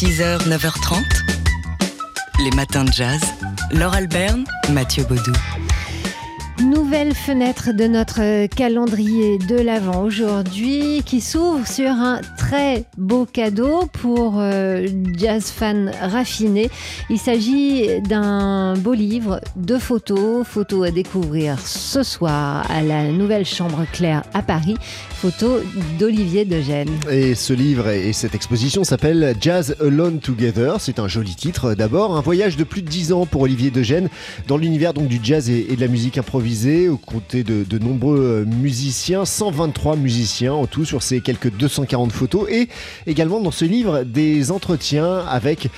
6h, 9h30, les matins de jazz. Laure Alberne, Mathieu Baudou. Nouvelle fenêtre de notre calendrier de l'Avent aujourd'hui qui s'ouvre sur un très beau cadeau pour euh, jazz fans raffinés. Il s'agit d'un beau livre de photos, photos à découvrir ce soir à la Nouvelle Chambre Claire à Paris, photos d'Olivier Degène. Et ce livre et cette exposition s'appelle Jazz Alone Together. C'est un joli titre d'abord. Un voyage de plus de 10 ans pour Olivier Degène dans l'univers donc du jazz et, et de la musique improvisée aux côtés de, de, nombreux musiciens, 123 musiciens en tout sur ces quelques 240 photos et également dans ce livre des entretiens avec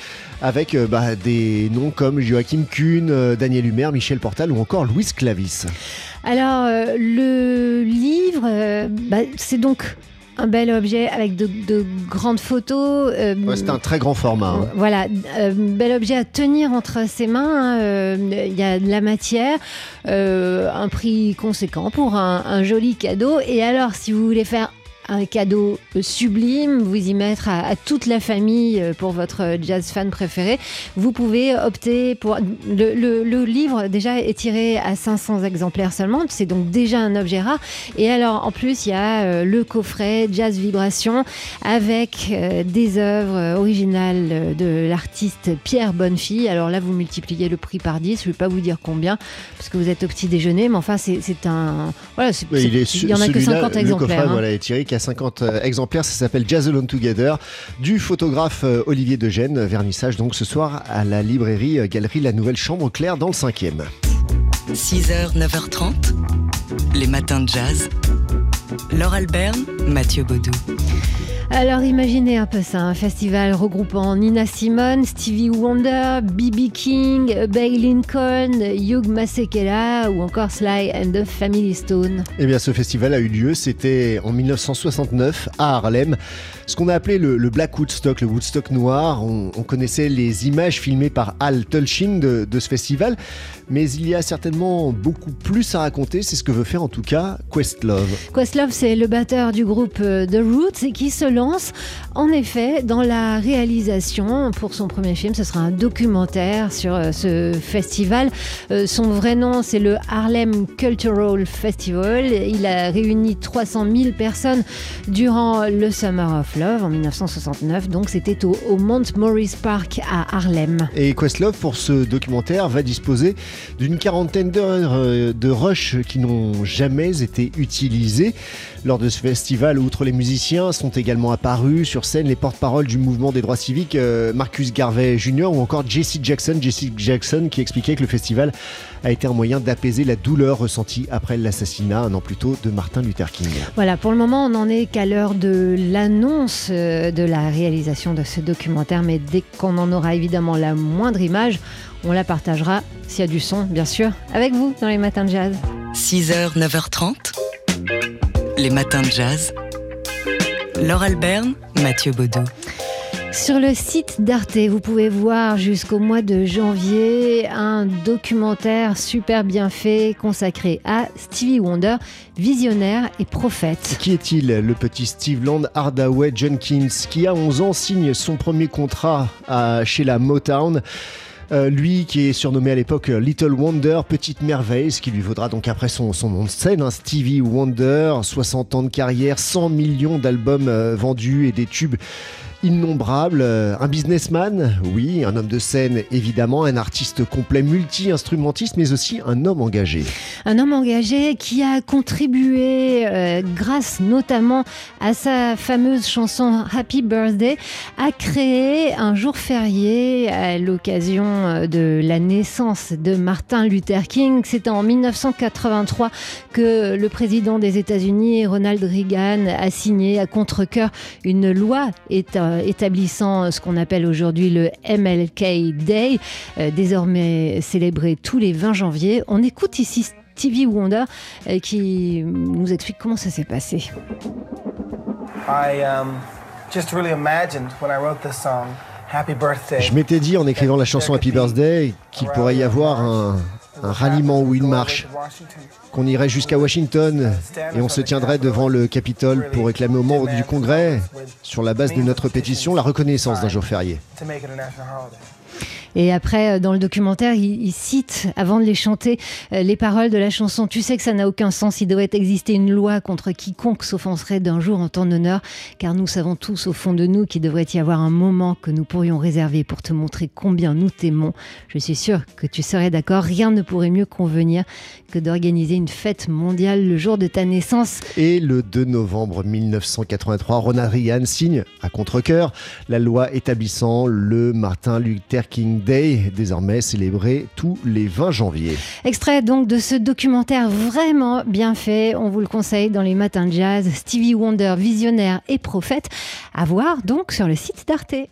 avec bah, des noms comme Joachim Kuhn, Daniel Humer, Michel Portal ou encore Louis Clavis. Alors euh, le livre, euh, bah, c'est donc un bel objet avec de, de grandes photos. Euh, ouais, c'est un très grand format. Hein. Voilà, euh, bel objet à tenir entre ses mains. Il euh, y a de la matière, un prix conséquent pour un, un joli cadeau. Et alors, si vous voulez faire un cadeau sublime, vous y mettre à, à, toute la famille pour votre jazz fan préféré. Vous pouvez opter pour... Le, le, le livre déjà est tiré à 500 exemplaires seulement, c'est donc déjà un objet rare. Et alors en plus, il y a euh, le coffret Jazz Vibration avec euh, des œuvres originales de l'artiste Pierre Bonnefille. Alors là, vous multipliez le prix par 10, je ne vais pas vous dire combien, parce que vous êtes au petit déjeuner, mais enfin, c'est un... Voilà, il, il y en a que 50 exemplaires. Le coffret, hein. voilà, est tiré qu'à 50 exemplaires. Ça s'appelle Jazz Alone Together du photographe Olivier Degène. Vernissage donc ce soir à la librairie Galerie La Nouvelle Chambre Claire dans le 5e. 6h, 9h30, les matins de jazz. Laure Alberne, Mathieu Baudou. Alors imaginez un peu ça, un festival regroupant Nina Simone, Stevie Wonder, B.B. King, Bay Lincoln, Hugh Masekela ou encore Sly and the Family Stone. Eh bien ce festival a eu lieu, c'était en 1969 à Harlem. Ce qu'on a appelé le, le, Black Woodstock, le Woodstock noir. On, on, connaissait les images filmées par Al Tulching de, de ce festival, mais il y a certainement beaucoup plus à raconter. C'est ce que veut faire en tout cas Questlove. Questlove, c'est le batteur du groupe The Roots et qui se en effet dans la réalisation pour son premier film. Ce sera un documentaire sur ce festival. Son vrai nom, c'est le Harlem Cultural Festival. Il a réuni 300 000 personnes durant le Summer of Love en 1969. Donc c'était au, au Mount Morris Park à Harlem. Et Questlove, pour ce documentaire, va disposer d'une quarantaine d'heures de rush qui n'ont jamais été utilisées. Lors de ce festival, outre les musiciens, sont également apparus sur scène les porte-paroles du mouvement des droits civiques, euh, Marcus Garvey Jr. ou encore Jesse Jackson. Jesse Jackson qui expliquait que le festival a été un moyen d'apaiser la douleur ressentie après l'assassinat un an plus tôt de Martin Luther King. Voilà, pour le moment, on n'en est qu'à l'heure de l'annonce de la réalisation de ce documentaire, mais dès qu'on en aura évidemment la moindre image, on la partagera, s'il y a du son, bien sûr, avec vous dans les matins de jazz. 6h, 9h30, les matins de jazz. Laure Alberne, Mathieu Baudou. Sur le site d'Arte, vous pouvez voir jusqu'au mois de janvier un documentaire super bien fait consacré à Stevie Wonder, visionnaire et prophète. Qui est-il Le petit Steve Land Hardaway Jenkins, qui à 11 ans signe son premier contrat à, chez la Motown? Euh, lui qui est surnommé à l'époque Little Wonder, Petite Merveille, ce qui lui vaudra donc après son, son nom de scène, hein, Stevie Wonder, 60 ans de carrière, 100 millions d'albums euh, vendus et des tubes innombrables, un businessman, oui, un homme de scène évidemment, un artiste complet, multi-instrumentiste, mais aussi un homme engagé. Un homme engagé qui a contribué, euh, grâce notamment à sa fameuse chanson Happy Birthday, à créer un jour férié à l'occasion de la naissance de Martin Luther King. C'était en 1983 que le président des États-Unis, Ronald Reagan, a signé à contre-coeur une loi état établissant ce qu'on appelle aujourd'hui le MLK Day, euh, désormais célébré tous les 20 janvier. On écoute ici Stevie Wonder euh, qui nous explique comment ça s'est passé. I, um, just really imagined when I wrote this song, Happy Birthday. Je m'étais dit en écrivant la chanson Happy Birthday qu'il pourrait y avoir un, un ralliement ou une marche, qu'on irait jusqu'à Washington et on se tiendrait devant le Capitole pour réclamer aux membres du Congrès, sur la base de notre pétition, la reconnaissance d'un jour férié. Et après, euh, dans le documentaire, il, cite, avant de les chanter, euh, les paroles de la chanson Tu sais que ça n'a aucun sens, il devrait exister une loi contre quiconque s'offenserait d'un jour en ton honneur, car nous savons tous au fond de nous qu'il devrait y avoir un moment que nous pourrions réserver pour te montrer combien nous t'aimons. Je suis sûre que tu serais d'accord, rien ne pourrait mieux convenir que d'organiser une fête mondiale le jour de ta naissance. Et le 2 novembre 1983, Ronald Reagan signe à contre-coeur la loi établissant le Martin Luther King Day, désormais célébré tous les 20 janvier. Extrait donc de ce documentaire vraiment bien fait, on vous le conseille dans les matins de jazz, Stevie Wonder, visionnaire et prophète, à voir donc sur le site d'Arte.